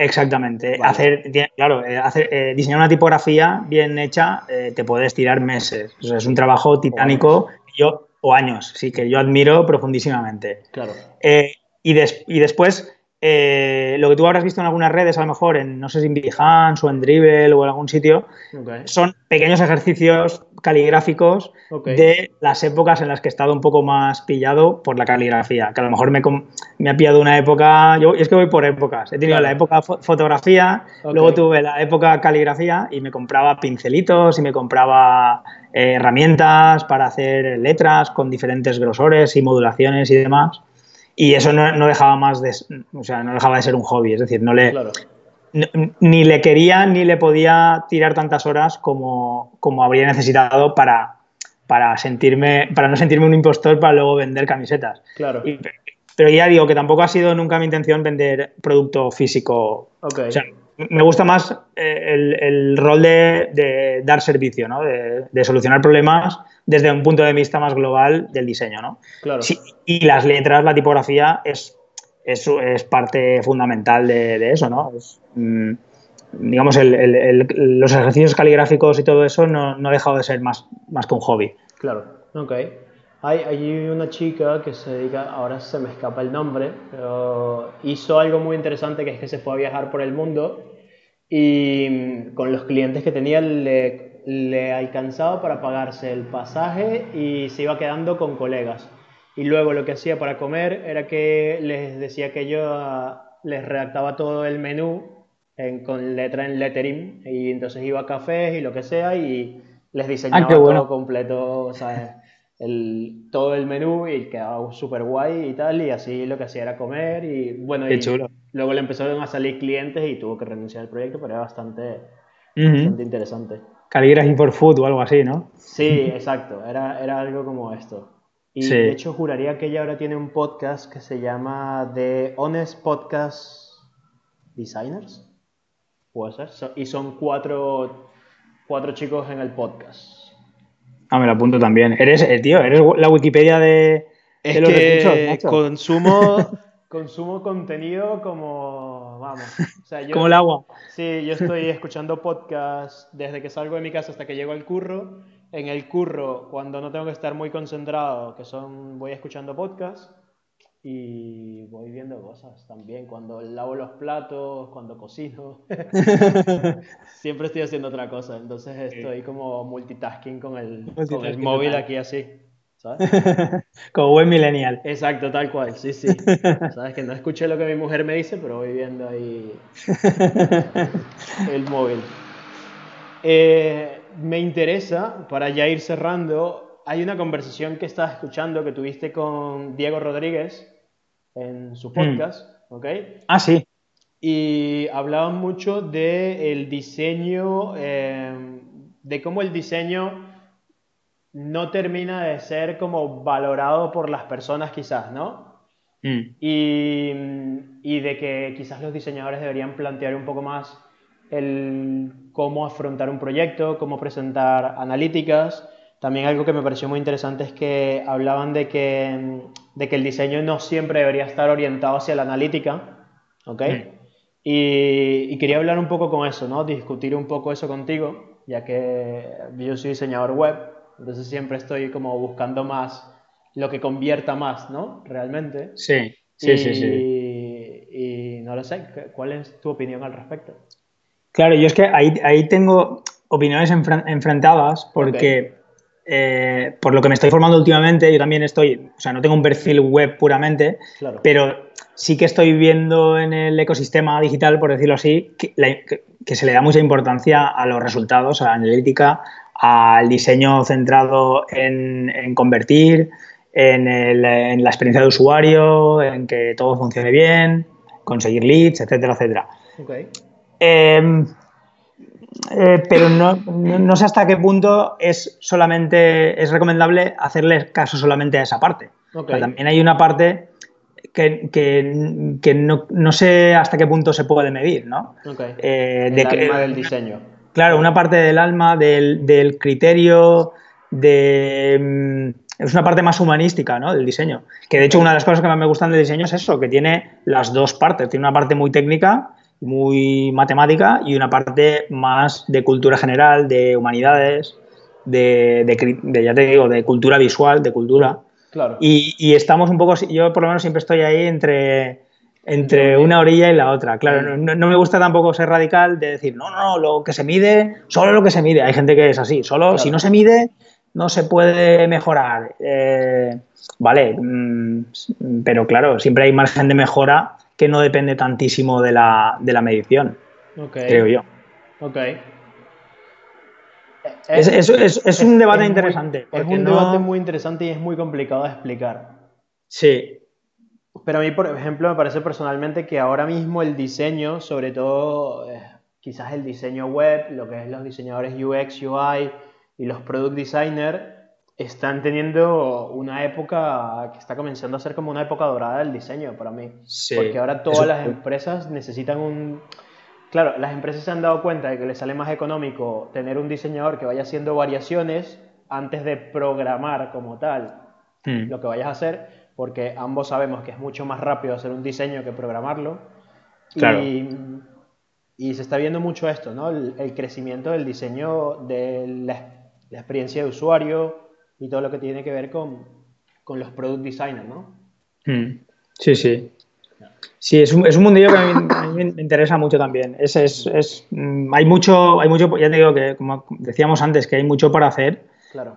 Exactamente. Hacer, claro, eh, eh, diseñar una tipografía bien hecha eh, te puedes tirar meses. es un trabajo titánico yo, o años, sí, que yo admiro profundísimamente. Claro. y, y, después, eh, lo que tú habrás visto en algunas redes, a lo mejor en, no sé si en Behance o en Dribble o en algún sitio, son pequeños ejercicios caligráficos de las épocas en las que he estado un poco más pillado por la caligrafía, que a lo mejor me, me ha pillado una época, yo es que voy por épocas, he tenido la época fotografía, luego tuve la época caligrafía y me compraba pincelitos y me compraba eh, herramientas para hacer letras con diferentes grosores y modulaciones y demás. Y eso no, dejaba más de, o sea, no dejaba de ser un hobby, es decir, no le, ni le quería ni le podía tirar tantas horas como, como habría necesitado para, para, sentirme, para no sentirme un impostor para luego vender camisetas. Claro. pero ya digo que tampoco ha sido nunca mi intención vender producto físico. Okay me gusta más eh, el, rol de, dar servicio, ¿no? de, solucionar problemas desde un punto de vista más global del diseño. ¿no? Claro. y las letras, la tipografía es, es, es parte fundamental de, eso. ¿no? Mm, digamos, los ejercicios caligráficos y todo eso no, no, ha dejado de ser más, más que un hobby. Claro, ok. Hay, hay, una chica que se dedica, ahora se me escapa el nombre, pero hizo algo muy interesante que es que se fue a viajar por el mundo y mm, con los clientes que tenía le, le alcanzaba para pagarse el pasaje y se iba quedando con colegas. Y luego lo que hacía para comer era que les decía que yo ah, les redactaba todo el menú en, con letra en lettering y entonces iba a cafés y lo que sea y les diseñaba ah, todo completo, ¿sabes? El, todo el menú y quedaba súper guay y tal, y así lo que hacía era comer y bueno, y luego le empezaron a salir clientes y tuvo que renunciar al proyecto, pero era bastante, interesante. Caligraphy por Food o algo así, ¿no? Sí, exacto, era, era algo como esto. Y de hecho juraría que ella ahora tiene un podcast que se llama The Honest Podcast Designers, puede ser, y son cuatro, cuatro chicos en el podcast. Ah, me lo apunto también. Eres, eh, tío, eres la Wikipedia de, es los que consumo, consumo contenido como, vamos. como el agua. Sí, yo estoy escuchando podcasts desde que salgo de mi casa hasta que llego al curro. En el curro, cuando no tengo que estar muy concentrado, que son, voy escuchando podcasts y voy viendo cosas también. Cuando lavo los platos, cuando cocino, siempre estoy haciendo otra cosa. Entonces estoy como multitasking con el, con el móvil aquí así. ¿sabes? como buen millennial. Exacto, tal cual, sí, sí. Sabes que no escuché lo que mi mujer me dice, pero voy viendo ahí el móvil. Eh, me interesa, para ya ir cerrando, hay una conversación que estás escuchando que tuviste con Diego Rodríguez en su mm. podcast, ¿ok? Ah, sí. Y hablaban mucho del diseño, em, de cómo el diseño no termina de ser como valorado por las personas quizás, ¿no? Mm. Y, y, de que quizás los diseñadores deberían plantear un poco más el cómo afrontar un proyecto, cómo presentar analíticas también algo que me pareció muy interesante es que hablaban de que, de que el diseño no siempre debería estar orientado hacia la analítica, ¿ok? Y, quería hablar un poco con eso, ¿no? Discutir un poco eso contigo, ya que yo soy diseñador web, entonces siempre estoy como buscando más lo que convierta más, ¿no? Realmente. Sí, sí, sí, sí. Y no lo sé, ¿cuál es tu opinión al respecto? Claro, yo es que ahí, ahí tengo opiniones enfrentadas porque... Eh, por lo que me estoy formando últimamente, yo también estoy, o sea, no tengo un perfil web puramente, pero sí que estoy viendo en el ecosistema digital, por decirlo así, que, se le da mucha importancia a los resultados, a la analítica, al diseño centrado en, convertir, en, la experiencia de usuario, en que todo funcione bien, conseguir leads, etcétera, etcétera. Em, eh, pero no, no, sé hasta qué punto es solamente es recomendable hacerle caso solamente a esa parte. también hay una parte que, que, que no, no, sé hasta qué punto se puede medir, ¿no? Eh, de alma del diseño. Claro, una parte del alma, del, del criterio, de mm, es una parte más humanística ¿no? del diseño. Que de hecho una de las cosas que más me gustan del diseño es eso, que tiene las dos partes. Tiene una parte muy técnica muy matemática y una parte más de cultura general, de humanidades, de, ya te digo, de cultura visual, de cultura. Claro. Y, estamos un poco, yo por lo menos siempre estoy ahí entre, entre una orilla y la otra. Claro, no, me gusta tampoco ser radical de decir, no, no, lo que se mide, solo lo que se mide. Hay gente que es así, solo si no se mide, no se puede mejorar. Eh, vale, mm, pero claro, siempre hay margen de mejora que no depende tantísimo de la, de la medición, creo yo. Ok. Es, es, un debate interesante. es un debate muy interesante y es muy complicado de explicar. Sí. Pero a mí, por ejemplo, me parece personalmente que ahora mismo el diseño, sobre todo eh, quizás el diseño web, lo que es los diseñadores UX, UI y los product designers, están teniendo una época que está comenzando a ser como una época dorada del diseño para mí. Sí, Porque ahora todas las empresas necesitan un... Claro, las empresas se han dado cuenta de que les sale más económico tener un diseñador que vaya haciendo variaciones antes de programar como tal hmm. lo que vayas a hacer porque ambos sabemos que es mucho más rápido hacer un diseño que programarlo. Y, y, se está viendo mucho esto, ¿no? El, crecimiento del diseño de la, experiencia de usuario y todo lo que tiene que ver con, con los product designers, ¿no? Hmm. Sí, sí. Sí, es un, es un mundillo que a mí, me interesa mucho también. Es, es, es, mm, hay, mucho, hay mucho, ya te digo que, como decíamos antes, que hay mucho para hacer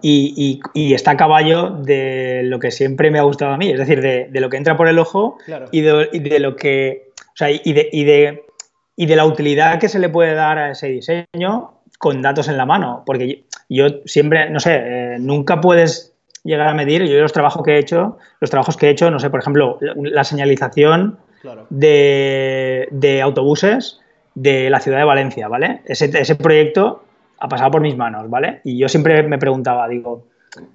y, está a caballo de lo que siempre me ha gustado a mí, es decir, de, lo que entra por el ojo y, de, lo que. O sea, y de, y, de, y de la utilidad que se le puede dar a ese diseño con datos en la mano. Porque yo, siempre, no sé, eh, nunca puedes llegar a medir, yo los trabajos que he hecho, los trabajos que he hecho, no sé, por ejemplo, la señalización de, de, autobuses de la ciudad de Valencia, ¿vale? Ese, ese proyecto ha pasado por mis manos, ¿vale? Y yo siempre me preguntaba, digo,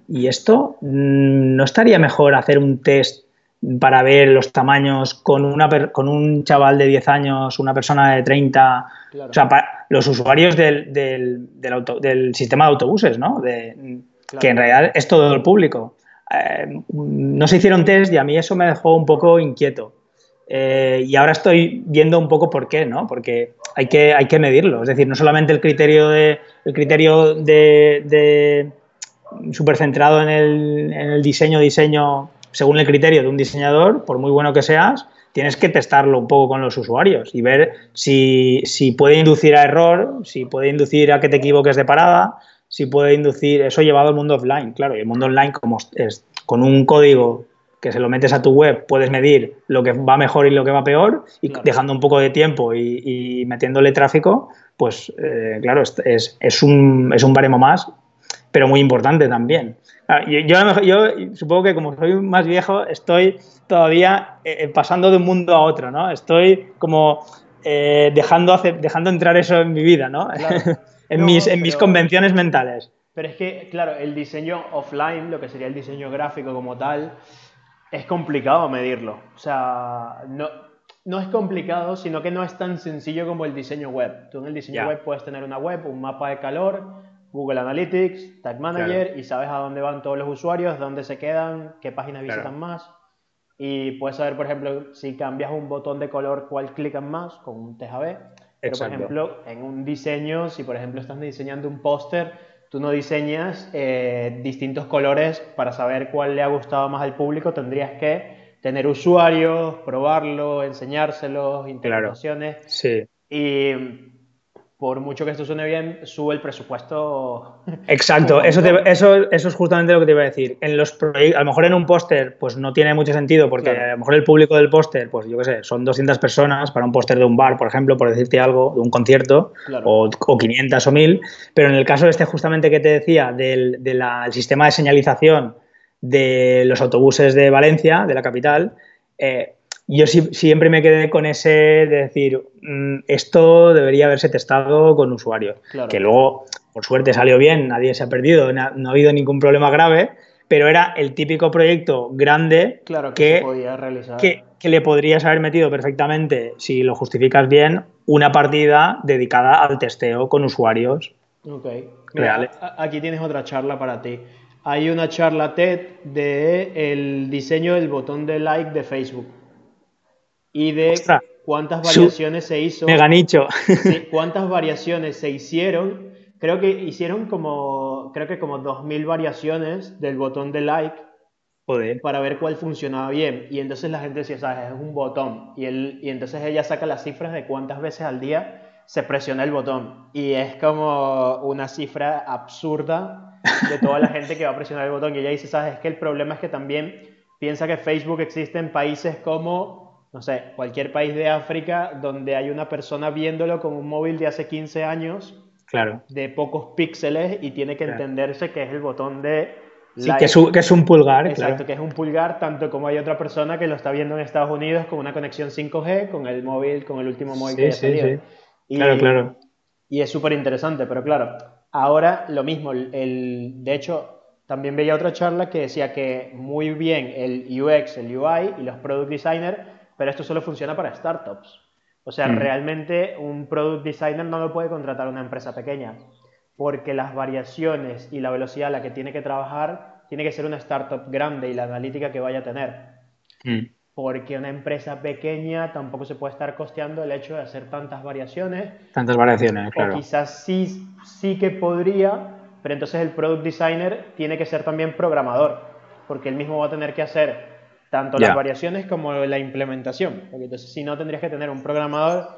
¿y esto mm, no estaría mejor hacer un test para ver los tamaños con, una, con un chaval de 10 años, una persona de 30, o sea, los usuarios del, del, sistema de autobuses, ¿no? De, Que en realidad es todo el público. Eh, no se hicieron test y a mí eso me dejó un poco inquieto. Eh, y ahora estoy viendo un poco por qué, ¿no? Porque hay que, hay que medirlo. Es decir, no solamente el criterio de, el criterio de, de súper centrado en el, en el diseño, diseño según el criterio de un diseñador, por muy bueno que seas, tienes que testarlo un poco con los usuarios y ver si, si, puede inducir a error, si puede inducir a que te equivoques de parada, si puede inducir, eso llevado al mundo offline, claro, y el mundo online como es con un código que se lo metes a tu web, puedes medir lo que va mejor y lo que va peor, y dejando un poco de tiempo y, metiéndole tráfico, pues eh, claro, es, es, un, es un baremo más, pero muy importante también. Yo, yo, supongo que como soy más viejo, estoy todavía eh, eh, pasando de un mundo a otro, ¿no? Estoy como dejando, dejando entrar eso en mi vida, ¿no? en, mis, en mis convenciones mentales. Pero es que, claro, el diseño offline, lo que sería el diseño gráfico como tal, es complicado medirlo. O sea, no, no es complicado, sino que no es tan sencillo como el diseño web. Tú en el diseño web puedes tener una web, un mapa de calor, Google Analytics, Tag Manager y sabes a dónde van todos los usuarios, dónde se quedan, qué páginas visitan más. Y puedes saber, por ejemplo, si cambias un botón de color, cuál clican más con un TJB. Pero, por ejemplo, en un diseño, si por ejemplo estás diseñando un póster, tú no diseñas eh, distintos colores para saber cuál le ha gustado más al público, tendrías que tener usuarios, probarlo, enseñárselos, interpretaciones. sí. Y por mucho que esto suene bien, sube el presupuesto. Exacto, eso, eso, eso es justamente lo que te iba a decir. En los a lo mejor en un póster, pues no tiene mucho sentido, porque a lo mejor el público del póster, pues yo qué sé, son 200 personas para un póster de un bar, por ejemplo, por decirte algo, de un concierto, o, o, 500 o 1000, pero en el caso este justamente que te decía, del, sistema de señalización de los autobuses de Valencia, de la capital, eh, yo siempre me quedé con ese de decir, mm, esto debería haberse testado con usuarios. Que luego, por suerte, salió bien, nadie se ha perdido, no ha habido ningún problema grave, pero era el típico proyecto grande que, que, le podrías haber metido perfectamente, si lo justificas bien, una partida dedicada al testeo con usuarios reales. Aquí tienes otra charla para ti. Hay una charla TED de el diseño del botón de like de Facebook y de cuántas variaciones se hizo. Mega nicho. cuántas variaciones se hicieron. Creo que hicieron como, creo que como 2.000 variaciones del botón de like para ver cuál funcionaba bien. Y entonces la gente decía, ¿sabes? Es un botón. Y, él, y entonces ella saca las cifras de cuántas veces al día se presiona el botón. Y es como una cifra absurda de toda la gente que va a presionar el botón. Y ella dice, ¿sabes? Es que el problema es que también piensa que Facebook existe en países como, no sé, cualquier país de África donde hay una persona viéndolo con un móvil de hace 15 años. Claro. De pocos píxeles y tiene que entenderse que es el botón de Sí, que es, un, pulgar. Exacto, que es un pulgar, tanto como hay otra persona que lo está viendo en Estados Unidos con una conexión 5G, con el móvil, con el último móvil que sí, sí. Y, claro, claro. Y es súper interesante, pero claro, ahora lo mismo. El, de hecho, también veía otra charla que decía que muy bien el UX, el UI y los product designers, pero esto solo funciona para startups. O sea, mm. realmente un product designer no lo puede contratar una empresa pequeña porque las variaciones y la velocidad a la que tiene que trabajar tiene que ser una startup grande y la analítica que vaya a tener. Mm. Porque una empresa pequeña tampoco se puede estar costeando el hecho de hacer tantas variaciones. Tantas variaciones, claro. Quizás sí, sí que podría, pero entonces el product designer tiene que ser también programador, porque él mismo va a tener que hacer tanto las variaciones como la implementación. Porque entonces si no tendrías que tener un programador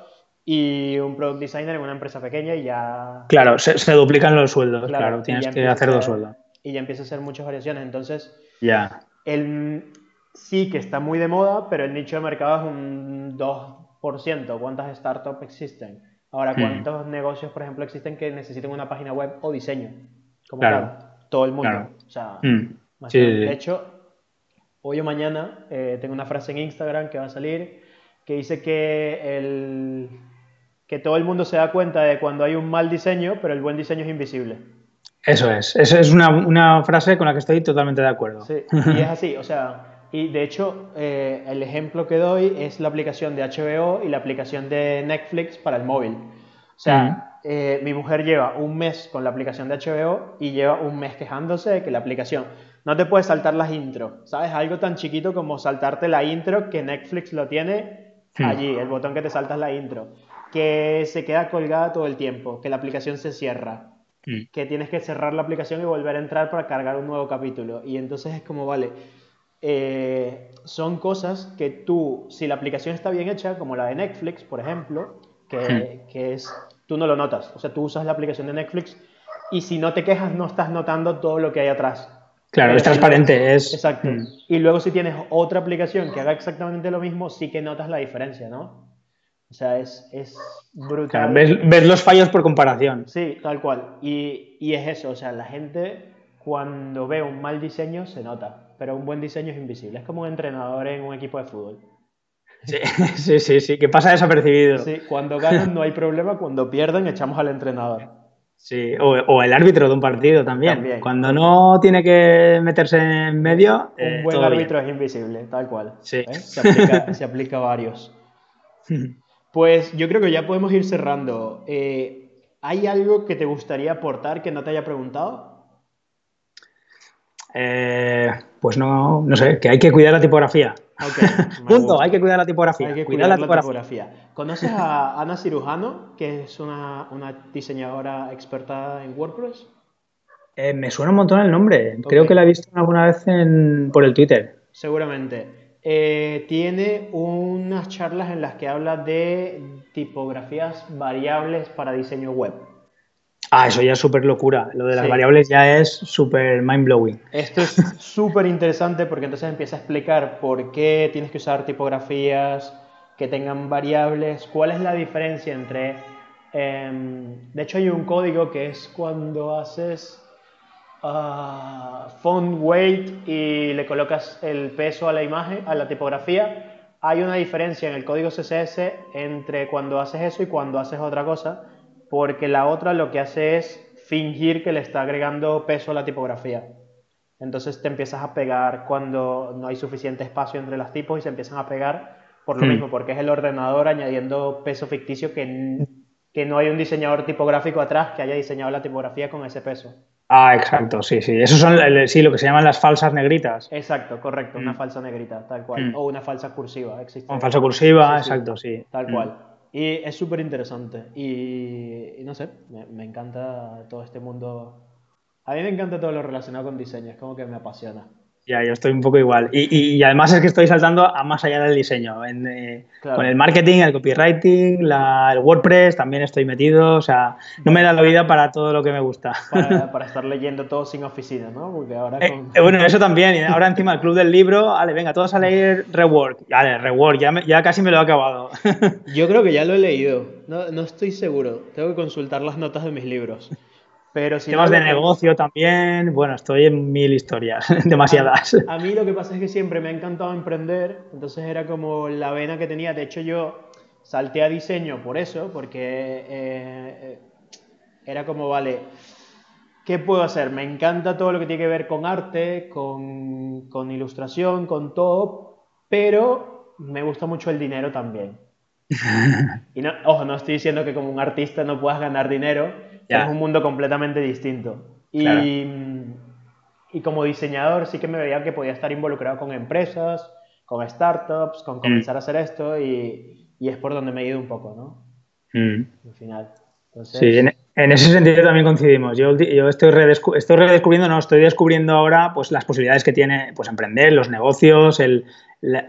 y un product designer en una empresa pequeña y ya... Claro, se, duplican los sueldos, claro, tienes que hacer dos sueldos. Y ya empieza a hacer muchas variaciones, entonces... Ya. El, sí que está muy de moda, pero el nicho de mercado es un 2%. ¿Cuántas startups existen? Ahora, hmm. ¿cuántos negocios, por ejemplo, existen que necesiten una página web o diseño? Como claro. todo el mundo. O sea, hmm. de hecho, hoy o mañana eh, tengo una frase en Instagram que va a salir que dice que el, que todo el mundo se da cuenta de cuando hay un mal diseño, pero el buen diseño es invisible. Eso es, esa es una, frase con la que estoy totalmente de acuerdo. Sí, y es así, o sea, y de hecho eh, el ejemplo que doy es la aplicación de HBO y la aplicación de Netflix para el móvil. O sea, eh, mi mujer lleva un mes con la aplicación de HBO y lleva un mes quejándose de que la aplicación no te puede saltar las intro, ¿sabes? Algo tan chiquito como saltarte la intro que Netflix lo tiene allí, el botón que te saltas la intro que se queda colgada todo el tiempo, que la aplicación se cierra, mm. que tienes que cerrar la aplicación y volver a entrar para cargar un nuevo capítulo. Y entonces es como, vale, eh, son cosas que tú, si la aplicación está bien hecha, como la de Netflix, por ejemplo, que, mm. que es, tú no lo notas. O sea, tú usas la aplicación de Netflix y si no te quejas no estás notando todo lo que hay atrás. Claro, es transparente, es... Exacto. Mm. Y luego si tienes otra aplicación que haga exactamente lo mismo, sí que notas la diferencia, ¿no? O sea, es, es brutal. ves, los fallos por comparación. Sí, tal cual. Y, y, es eso, o sea, la gente cuando ve un mal diseño se nota, pero un buen diseño es invisible. Es como un entrenador en un equipo de fútbol. Sí, sí, sí, sí, que pasa desapercibido. Sí, cuando ganan no hay problema, cuando pierden echamos al entrenador. Sí, o, o el árbitro de un partido también. Cuando no tiene que meterse en medio. Un eh, buen árbitro es invisible, tal cual. Sí. ¿eh? Se, aplica, se aplica a varios. Pues yo creo que ya podemos ir cerrando. Eh, ¿Hay algo que te gustaría aportar que no te haya preguntado? Pues no, no sé, que hay que cuidar la tipografía. Punto, hay que cuidar la tipografía. Hay que cuidar, la, tipografía. ¿Conoces a Ana Cirujano, que es una, diseñadora experta en WordPress? Eh, me suena un montón el nombre. Creo que la he visto alguna vez por el Twitter. Seguramente. Eh, tiene unas charlas en las que habla de tipografías variables para diseño web. Ah, eso ya es súper locura. Lo de las variables ya es súper mind blowing. Esto es súper interesante porque entonces empieza a explicar por qué tienes que usar tipografías que tengan variables, cuál es la diferencia entre... Em, de hecho hay un código que es cuando haces font weight y le colocas el peso a la imagen, a la tipografía, hay una diferencia en el código CSS entre cuando haces eso y cuando haces otra cosa, porque la otra lo que hace es fingir que le está agregando peso a la tipografía. Entonces te empiezas a pegar cuando no hay suficiente espacio entre las tipos y se empiezan a pegar por lo hmm. mismo, porque es el ordenador añadiendo peso ficticio que, que no hay un diseñador tipográfico atrás que haya diseñado la tipografía con ese peso. Ah, exacto, sí, sí. Eso son sí, lo que se llaman las falsas negritas. Exacto, correcto, una mm. falsa negrita, tal cual. Mm. O una falsa cursiva, existe. Una falsa cursiva, exacto, sí. Tal cual. Y es súper interesante. Y, no sé, me, encanta todo este mundo. A mí me encanta todo lo relacionado con diseño, es como que me apasiona. Ya, yo estoy un poco igual. Y, además es que estoy saltando a más allá del diseño. Eh, con el marketing, el copywriting, el WordPress también estoy metido. O sea, no me da la vida para todo lo que me gusta. Para, estar leyendo todo sin oficina, ¿no? Porque ahora eh, eh, bueno, eso también. Ahora encima el club del libro, vale, venga, todos a leer Rework. Vale, Rework, ya, ya casi me lo he acabado. Yo creo que ya lo he leído. No, no estoy seguro. Tengo que consultar las notas de mis libros. Pero si Temas de negocio también, bueno, estoy en mil historias, demasiadas. A, mí lo que pasa es que siempre me ha encantado emprender, entonces era como la vena que tenía. De hecho, yo salté a diseño por eso, porque eh, era como, vale, ¿qué puedo hacer? Me encanta todo lo que tiene que ver con arte, con, con ilustración, con todo, pero me gusta mucho el dinero también. y no, ojo, no estoy diciendo que como un artista no puedas ganar dinero, es un mundo completamente distinto. Y, y, como diseñador sí que me veía que podía estar involucrado con empresas, con startups, con mm. comenzar a hacer esto y, y, es por donde me he ido un poco, ¿no? Mm. Al final. Sí, en, ese sentido también coincidimos. Yo, yo estoy, estoy redescubriendo, no, estoy descubriendo ahora pues, las posibilidades que tiene pues, emprender, los negocios, el, la,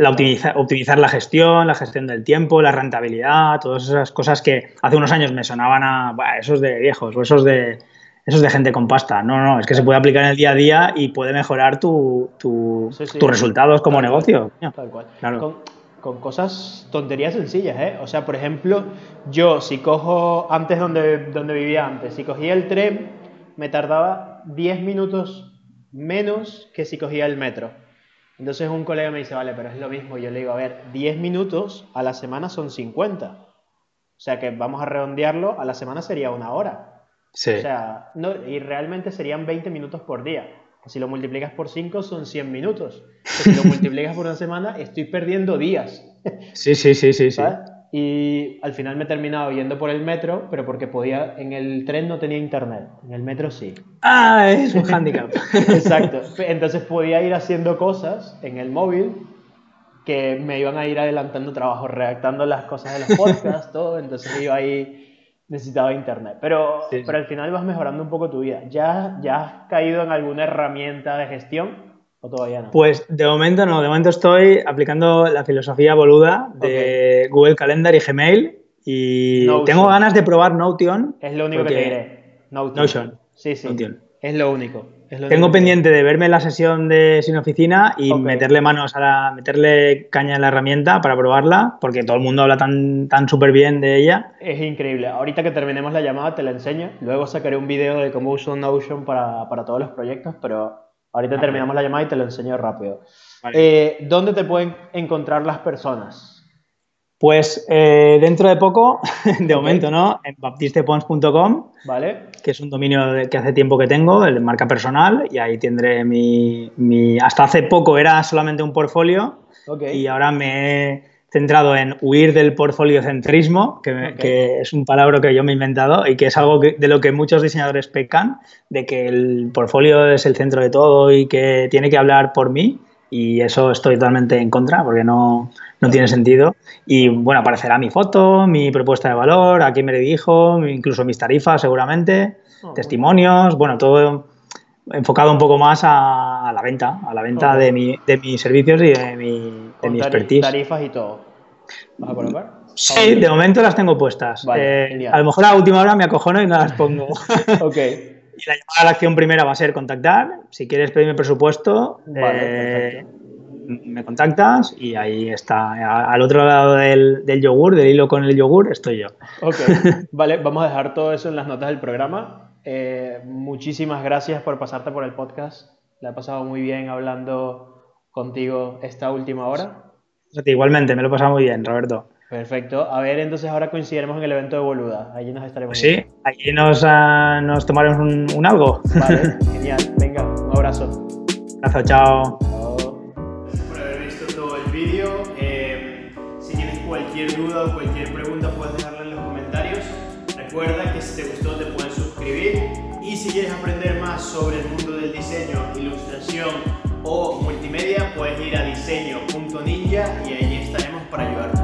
optimizar la gestión, la gestión del tiempo, la rentabilidad, todas esas cosas que hace unos años me sonaban a esos de viejos o esos de, esos de gente con pasta. No, no, es que se puede aplicar en el día a día y puede mejorar tu, tus resultados como negocio. Tal cual. Con, cosas, tonterías sencillas, ¿eh? O sea, por ejemplo, yo si cojo, antes donde, donde vivía antes, si cogía el tren, me tardaba 10 minutos menos que si cogía el metro. Entonces un colega me dice, vale, pero es lo mismo. Yo le digo, a ver, 10 minutos a la semana son 50. O sea que vamos a redondearlo, a la semana sería una hora. Sí. O sea, no, y realmente serían 20 minutos por día. Si lo multiplicas por 5 son 100 minutos. Si lo multiplicas por una semana, estoy perdiendo días. Sí, sí, sí, sí. sí. Y al final me he terminado yendo por el metro, pero porque podía, en el tren no tenía internet, en el metro sí. Ah, es un handicap. Exacto. Entonces podía ir haciendo cosas en el móvil que me iban a ir adelantando trabajo, redactando las cosas de los podcasts, todo. Entonces iba ahí, necesitaba internet. Pero, pero al final vas mejorando un poco tu vida. ¿Ya, ¿Ya has caído en alguna herramienta de gestión? ¿O todavía no? Pues de momento no, de momento estoy aplicando la filosofía boluda de Google Calendar y Gmail y tengo ganas de probar Notion. Es lo único que te diré. Notion. Sí, sí. Es lo único. tengo pendiente de verme la sesión de sin oficina y meterle manos a la, meterle caña en la herramienta para probarla, porque todo el mundo habla tan, tan súper bien de ella. Es increíble. Ahorita que terminemos la llamada te la enseño. Luego sacaré un video de cómo uso Notion para, para todos los proyectos, pero Ahorita terminamos la llamada y te lo enseño rápido. Eh, ¿Dónde te pueden encontrar las personas? Pues eh, dentro de poco, de momento, ¿no? En baptistepons.com, vale. que es un dominio que hace tiempo que tengo, el marca personal, y ahí tendré mi, mi hasta hace poco era solamente un portfolio y ahora me centrado en huir del portfoliocentrismo, que, que, es un palabra que yo me he inventado y que es algo de lo que muchos diseñadores pecan, de que el portfolio es el centro de todo y que tiene que hablar por mí. Y eso estoy totalmente en contra porque no, no tiene sentido. Y bueno, aparecerá mi foto, mi propuesta de valor, a quién me dirijo, incluso mis tarifas seguramente, oh, testimonios, bueno, todo enfocado un poco más a, la venta, a la venta de, mi, de, mis servicios y de mi, de mi expertise. tarifas y todo. ¿Vas a colocar? Sí, de momento las tengo puestas. Eh, a lo mejor a última hora me acojono y no las pongo. ok. Y la llamada a la acción primera va a ser contactar. Si quieres pedirme presupuesto, eh, me contactas y ahí está. Al otro lado del, del, yogur, del hilo con el yogur, estoy yo. Ok, vale, vamos a dejar todo eso en las notas del programa. Eh, muchísimas gracias por pasarte por el podcast. Le he pasado muy bien hablando contigo esta última hora. Igualmente, me lo he pasado muy bien, Roberto. Perfecto. A ver, entonces ahora coincidiremos en el evento de Boluda. Allí nos estaremos. sí, allí nos, uh, nos tomaremos un, algo. Vale, genial. Venga, un abrazo. Abrazo, chao. Gracias por haber visto todo el vídeo. Eh, si tienes cualquier duda o cualquier pregunta, puedes dejarla en los comentarios. Recuerda que si te gustó, te puedes suscribir. Y si quieres aprender más sobre el mundo o multimedia, puedes ir a diseño.ninja y ahí estaremos para ayudarte.